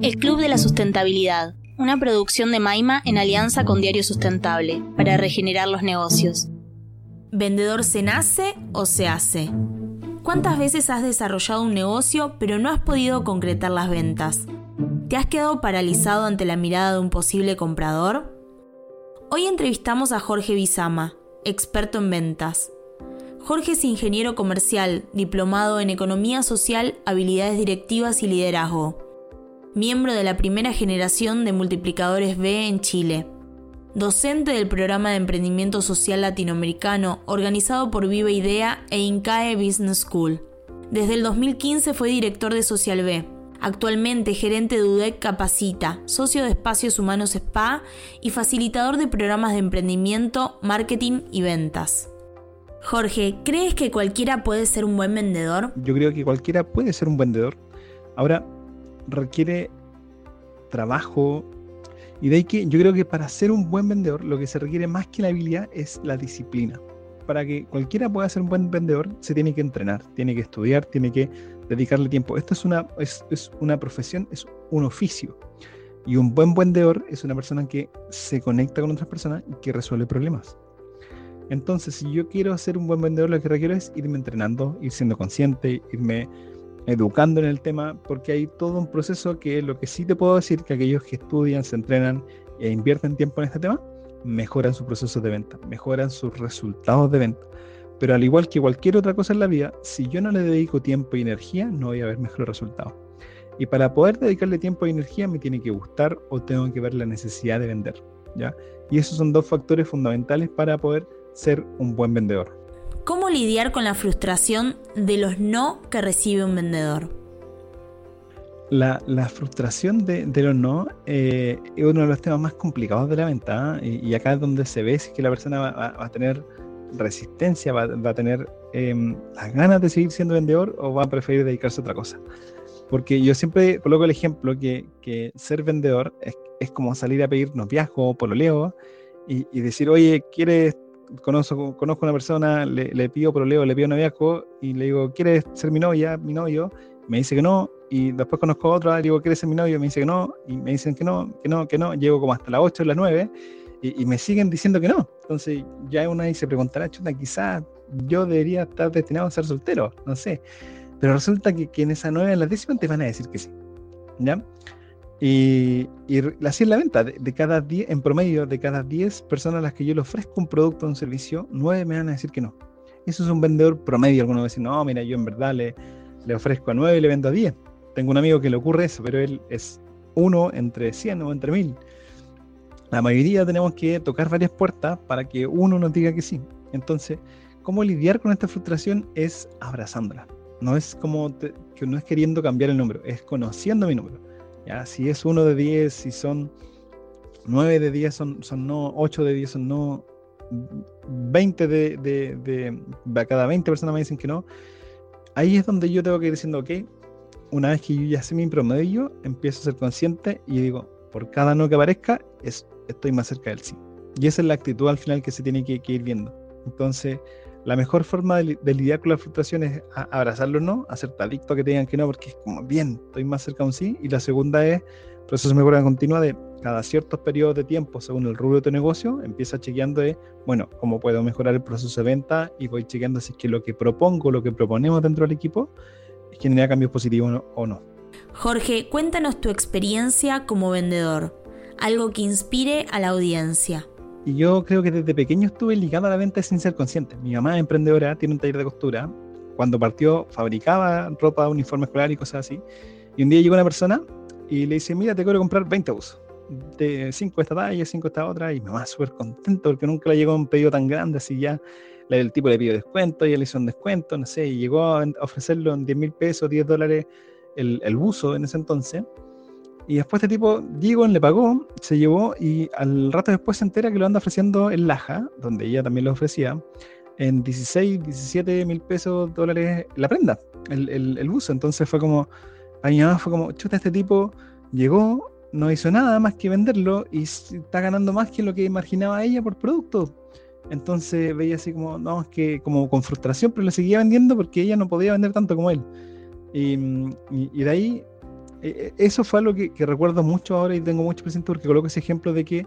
El Club de la Sustentabilidad, una producción de Maima en alianza con Diario Sustentable, para regenerar los negocios. ¿Vendedor se nace o se hace? ¿Cuántas veces has desarrollado un negocio pero no has podido concretar las ventas? ¿Te has quedado paralizado ante la mirada de un posible comprador? Hoy entrevistamos a Jorge Bizama, experto en ventas. Jorge es ingeniero comercial, diplomado en Economía Social, Habilidades Directivas y Liderazgo. Miembro de la primera generación de multiplicadores B en Chile. Docente del programa de emprendimiento social latinoamericano organizado por Viva Idea e INCAE Business School. Desde el 2015 fue director de Social B, Actualmente gerente de UDEC Capacita, socio de Espacios Humanos SPA y facilitador de programas de emprendimiento, marketing y ventas. Jorge, ¿crees que cualquiera puede ser un buen vendedor? Yo creo que cualquiera puede ser un vendedor. Ahora, requiere trabajo. Y de ahí que yo creo que para ser un buen vendedor lo que se requiere más que la habilidad es la disciplina. Para que cualquiera pueda ser un buen vendedor se tiene que entrenar, tiene que estudiar, tiene que dedicarle tiempo. Esto es una, es, una profesión, es un oficio. Y un buen vendedor es una persona que se conecta con otras personas y que resuelve problemas. Entonces, si yo quiero ser un buen vendedor, lo que requiero es irme entrenando, ir siendo consciente, irme educando en el tema, porque hay todo un proceso que lo que sí te puedo decir, que aquellos que estudian, se entrenan e invierten tiempo en este tema, mejoran su proceso de venta, mejoran sus resultados de venta. Pero al igual que cualquier otra cosa en la vida, si yo no le dedico tiempo y energía, no voy a ver mejores resultados. Y para poder dedicarle tiempo y energía me tiene que gustar o tengo que ver la necesidad de vender. ¿ya? Y esos son dos factores fundamentales para poder ser un buen vendedor. ¿Cómo lidiar con la frustración de los no que recibe un vendedor? La, frustración de, los no eh, es uno de los temas más complicados de la venta ¿eh? y, acá es donde se ve si que la persona va a tener resistencia, va, a tener em, las ganas de seguir siendo vendedor o va a preferir dedicarse a otra cosa. Porque yo siempre coloco el ejemplo que, ser vendedor es, es, como salir a pedir noviazgo o pololeo y, y decir, oye, ¿quieres conozco, conozco una persona, le, le pido pololeo, le pido noviazgo y le digo, ¿quieres ser mi novia, mi novio? Me dice que no, y después conozco a otra, le digo, ¿quieres ser mi novio? Me dice que no, y me dicen que no, que no, que no, llego como hasta las 8 o las 9, y, me siguen diciendo que no. Entonces ya una se preguntará, chuta, quizás yo debería estar destinado a ser soltero, no sé. Pero resulta que, que en esa nueve en la décima te van a decir que sí. ¿Ya? Y, y así es la venta. De, cada 10, en promedio, de cada 10 personas a las que yo le ofrezco un producto o un servicio, 9 me van a decir que no. Eso es un vendedor promedio. Algunos dicen, no, mira, yo en verdad le, le ofrezco a 9 y le vendo a 10. Tengo un amigo que le ocurre eso, pero él es uno entre 100 o entre 1000 la mayoría tenemos que tocar varias puertas para que uno nos diga que sí. Entonces, ¿cómo lidiar con esta frustración? Es abrazándola. No es como que no es queriendo cambiar el número, es conociendo mi número. ¿Ya? Si es uno de 10, si son 9 de 10 son, son no, 8 de 10 son no, 20 de, de, de, cada 20 personas me dicen que no. Ahí es donde yo tengo que ir diciendo, ok, una vez que yo ya sé mi promedio, empiezo a ser consciente y digo, por cada no que aparezca, es estoy más cerca del sí. Y esa es la actitud al final que se tiene que, ir viendo. Entonces, la mejor forma de, lidiar con la frustración es abrazarlo no, hacerte adicto a que te digan que no, porque es como, bien, estoy más cerca de un sí. Y la segunda es proceso de mejora continua de cada ciertos periodos de tiempo, según el rubro de tu negocio, empieza chequeando de, bueno, cómo puedo mejorar el proceso de venta y voy chequeando si es que lo que propongo, lo que proponemos dentro del equipo, genera cambios positivos o no. Jorge, cuéntanos tu experiencia como vendedor algo que inspire a la audiencia. Y yo creo que desde pequeño estuve ligado a la venta sin ser consciente. Mi mamá emprendedora, tiene un taller de costura. Cuando partió, fabricaba ropa, uniforme escolar y cosas así. Y un día llegó una persona y le dice, mira, te quiero comprar 20 buzos. De 5 esta talla, 5 esta otra. Y mi mamá súper contento porque nunca le llegó un pedido tan grande así ya. El tipo le pidió descuento y él hizo un descuento, no sé, y llegó a ofrecerlo en 10 mil pesos, 10 dólares el, el buzo en ese entonces. Y después este tipo, Diego le pagó, se llevó y al rato después se entera que lo anda ofreciendo en Laja, donde ella también lo ofrecía, en 16, 17 mil pesos dólares la prenda, el, el, el buzo. Entonces fue como, a mi mamá fue como, chuta, este tipo llegó, no hizo nada más que venderlo y está ganando más que lo que imaginaba ella por producto. Entonces veía así como, no, es que como con frustración, pero le seguía vendiendo porque ella no podía vender tanto como él. Y, y, y de ahí eso fue algo que, que, recuerdo mucho ahora y tengo mucho presente porque coloco ese ejemplo de que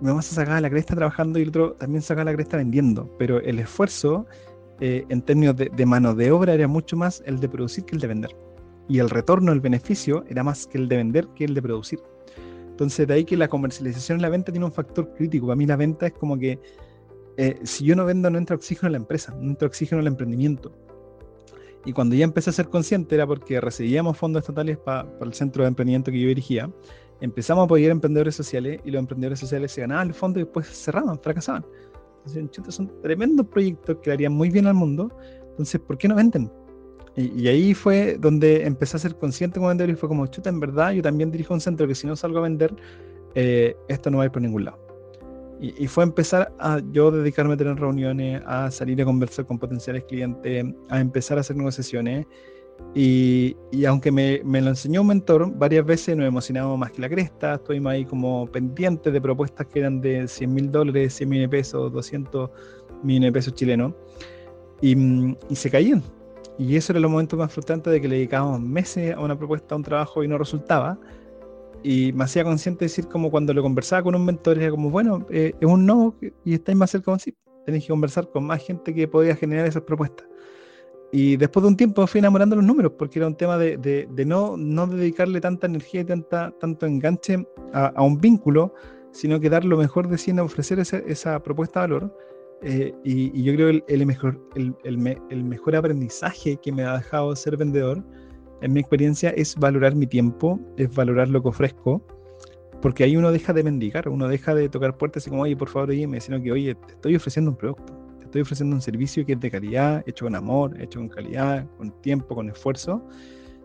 mi mamá se sacaba la cresta trabajando y el otro también sacaba la cresta vendiendo, pero el esfuerzo eh, en términos de, de, mano de obra era mucho más el de producir que el de vender. Y el retorno, el beneficio, era más que el de vender que el de producir. Entonces, de ahí que la comercialización en la venta tiene un factor crítico. Para mí la venta es como que eh, si yo no vendo, no entra oxígeno en la empresa, no entra oxígeno en el emprendimiento. Y cuando ya empecé a ser consciente era porque recibíamos fondos estatales para el centro de emprendimiento que yo dirigía. Empezamos a apoyar emprendedores sociales y los emprendedores sociales se ganaban el fondo y después cerraban, fracasaban. Entonces, son tremendos proyectos que harían muy bien al mundo. Entonces, ¿por qué no venden? Y, ahí fue donde empecé a ser consciente como vendedor y fue como, chuta, en verdad, yo también dirijo un centro que si no salgo a vender, eh, esto no va a ir por ningún lado. Y, fue empezar a yo dedicarme a tener reuniones, a salir a conversar con potenciales clientes, a empezar a hacer negociaciones. Y, y aunque me, me, lo enseñó un mentor, varias veces nos emocionamos más que la cresta, estuvimos ahí como pendientes de propuestas que eran de 100 mil dólares, 100 mil pesos, 200 millones de pesos chilenos, y, y se caían y eso era el momento más frustrante de que le dedicábamos meses a una propuesta, a un trabajo y no resultaba. Y me hacía consciente de decir, como cuando lo conversaba con un mentor, era como, bueno, eh, es un no y estáis más cerca de un sí. Tenéis que conversar con más gente que podía generar esas propuestas. Y después de un tiempo fui enamorando los números, porque era un tema de, de, de no, no dedicarle tanta energía y tanta, tanto enganche a, a, un vínculo, sino que dar lo mejor de sí en ofrecer esa, esa propuesta de valor eh, y, yo creo que el, mejor, el, el, mejor aprendizaje que me ha dejado ser vendedor, en mi experiencia, es valorar mi tiempo, es valorar lo que ofrezco, porque ahí uno deja de mendigar, uno deja de tocar puertas y como, oye, por favor, oye, sino que, oye, te estoy ofreciendo un producto, te estoy ofreciendo un servicio que es de calidad, hecho con amor, hecho con calidad, con tiempo, con esfuerzo.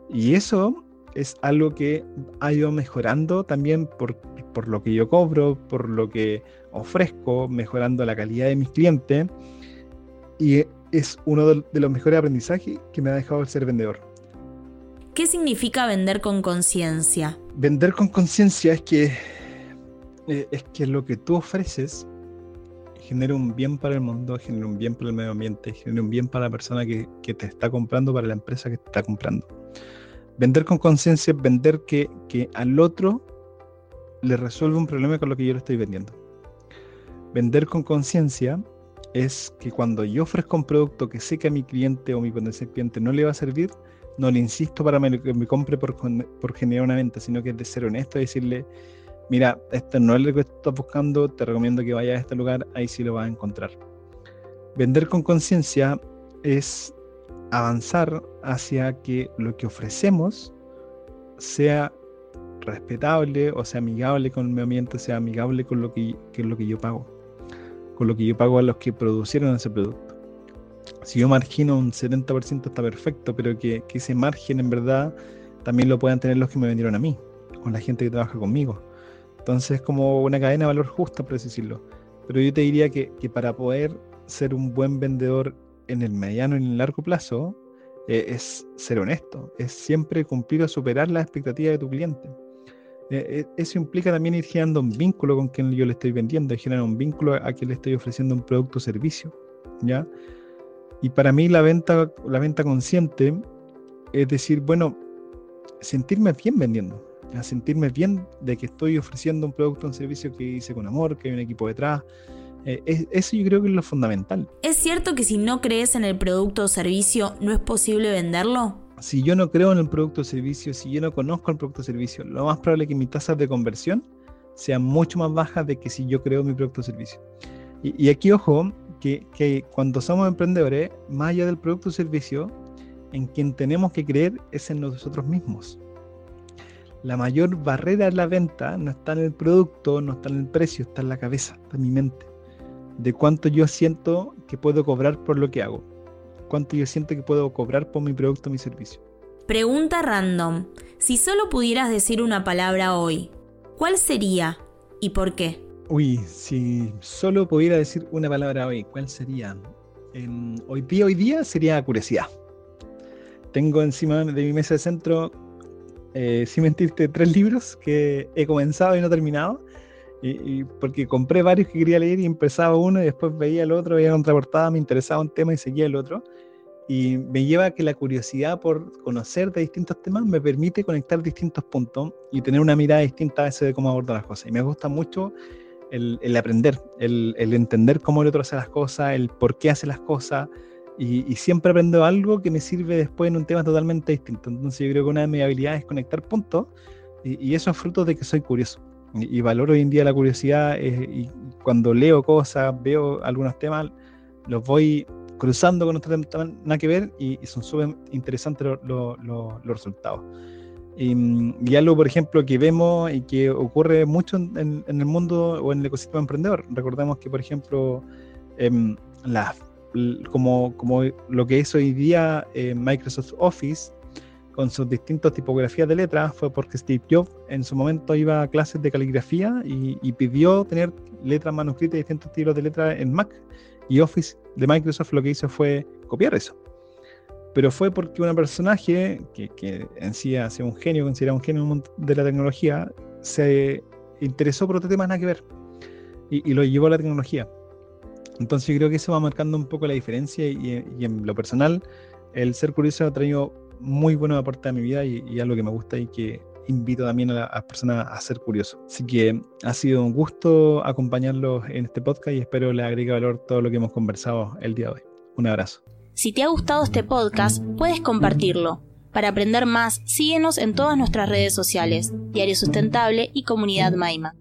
Y eso es algo que ha ido mejorando también por, por, lo que yo cobro, por lo que ofrezco, mejorando la calidad de mis clientes. Y es uno de, los mejores aprendizajes que me ha dejado el ser vendedor. ¿Qué significa vender con conciencia? Vender con conciencia es que, eh, es que lo que tú ofreces genera un bien para el mundo, genera un bien para el medio ambiente, genera un bien para la persona que, que te está comprando, para la empresa que te está comprando. Vender con conciencia es vender que, que al otro le resuelve un problema con lo que yo le estoy vendiendo. Vender con conciencia es que cuando yo ofrezco un producto que sé que a mi cliente o mi potencial cliente no le va a servir, no le insisto para que me compre por, generar una venta, sino que es de ser honesto y decirle, mira, esto no es lo que estás buscando, te recomiendo que vayas a este lugar, ahí sí lo vas a encontrar. Vender con conciencia es avanzar hacia que lo que ofrecemos sea respetable o sea amigable con el medio ambiente, sea amigable con lo que, es lo que yo pago, con lo que yo pago a los que producieron ese producto. Si yo margino un 70% está perfecto, pero que, que ese margen en verdad también lo puedan tener los que me vendieron a mí, con la gente que trabaja conmigo. Entonces es como una cadena de valor justa, por decirlo. Pero yo te diría que, que para poder ser un buen vendedor en el mediano y en el largo plazo eh, es ser honesto, es siempre cumplir o superar las expectativas de tu cliente. Eh, eh, eso implica también ir generando un vínculo con quien yo le estoy vendiendo, generar un vínculo a quien le estoy ofreciendo un producto o servicio. ¿ya? Y para mí la venta, la venta consciente es decir, bueno, sentirme bien vendiendo, a sentirme bien de que estoy ofreciendo un producto o un servicio que hice con amor, que hay un equipo detrás, eh, eso yo creo que es lo fundamental. ¿Es cierto que si no crees en el producto o servicio no es posible venderlo? Si yo no creo en el producto o servicio, si yo no conozco el producto o servicio, lo más probable es que mis tasas de conversión sean mucho más bajas de que si yo creo mi producto o servicio. Y, aquí ojo, que, cuando somos emprendedores, más allá del producto o servicio, en quien tenemos que creer es en nosotros mismos. La mayor barrera de la venta no está en el producto, no está en el precio, está en la cabeza, está en mi mente de cuánto yo siento que puedo cobrar por lo que hago, cuánto yo siento que puedo cobrar por mi producto o mi servicio. Pregunta random. Si solo pudieras decir una palabra hoy, ¿cuál sería y por qué? Uy, si solo pudiera decir una palabra hoy, ¿cuál sería? hoy día, hoy día sería curiosidad. Tengo encima de mi mesa de centro, eh, sin mentirte, tres libros que he comenzado y no terminado y, porque compré varios que quería leer y empezaba uno y después veía el otro, veía contraportada, me interesaba un tema y seguía el otro. y me lleva a que la curiosidad por conocer de distintos temas me permite conectar distintos puntos y tener una mirada distinta a veces de cómo abordo las cosas. Y me gusta mucho el, aprender, el, entender cómo el otro hace las cosas, el por qué hace las cosas, y, siempre aprendo algo que me sirve después en un tema totalmente distinto. Entonces yo creo que una de mis habilidades es conectar puntos, y, eso es fruto de que soy curioso. Y, valoro hoy en día la curiosidad, eh, y cuando leo cosas, veo algunos temas, los voy cruzando con otros temas nada que ver, y, son súper interesantes los resultados. Y, algo, por ejemplo, que vemos y que ocurre mucho en, el mundo o en el ecosistema emprendedor. Recordemos que, por ejemplo, em, como, como lo que es hoy día eh, Microsoft Office, con sus distintas tipografías de letras, fue porque Steve Jobs en su momento iba a clases de caligrafía y, y pidió tener letras manuscritas y distintos estilos de letras en Mac. Y Office de Microsoft lo que hizo fue copiar eso pero fue porque un personaje que, que en sí hace un genio, considerado un genio de la tecnología, se interesó por otro tema nada que ver y, lo llevó a la tecnología. Entonces yo creo que eso va marcando un poco la diferencia y, en lo personal el ser curioso ha traído muy buenos aportes a mi vida y, y algo que me gusta y que invito también a las personas a ser curiosos. Así que ha sido un gusto acompañarlos en este podcast y espero les agregue valor todo lo que hemos conversado el día de hoy. Un abrazo. Si te ha gustado este podcast, puedes compartirlo. Para aprender más, síguenos en todas nuestras redes sociales, Diario Sustentable y Comunidad Maima.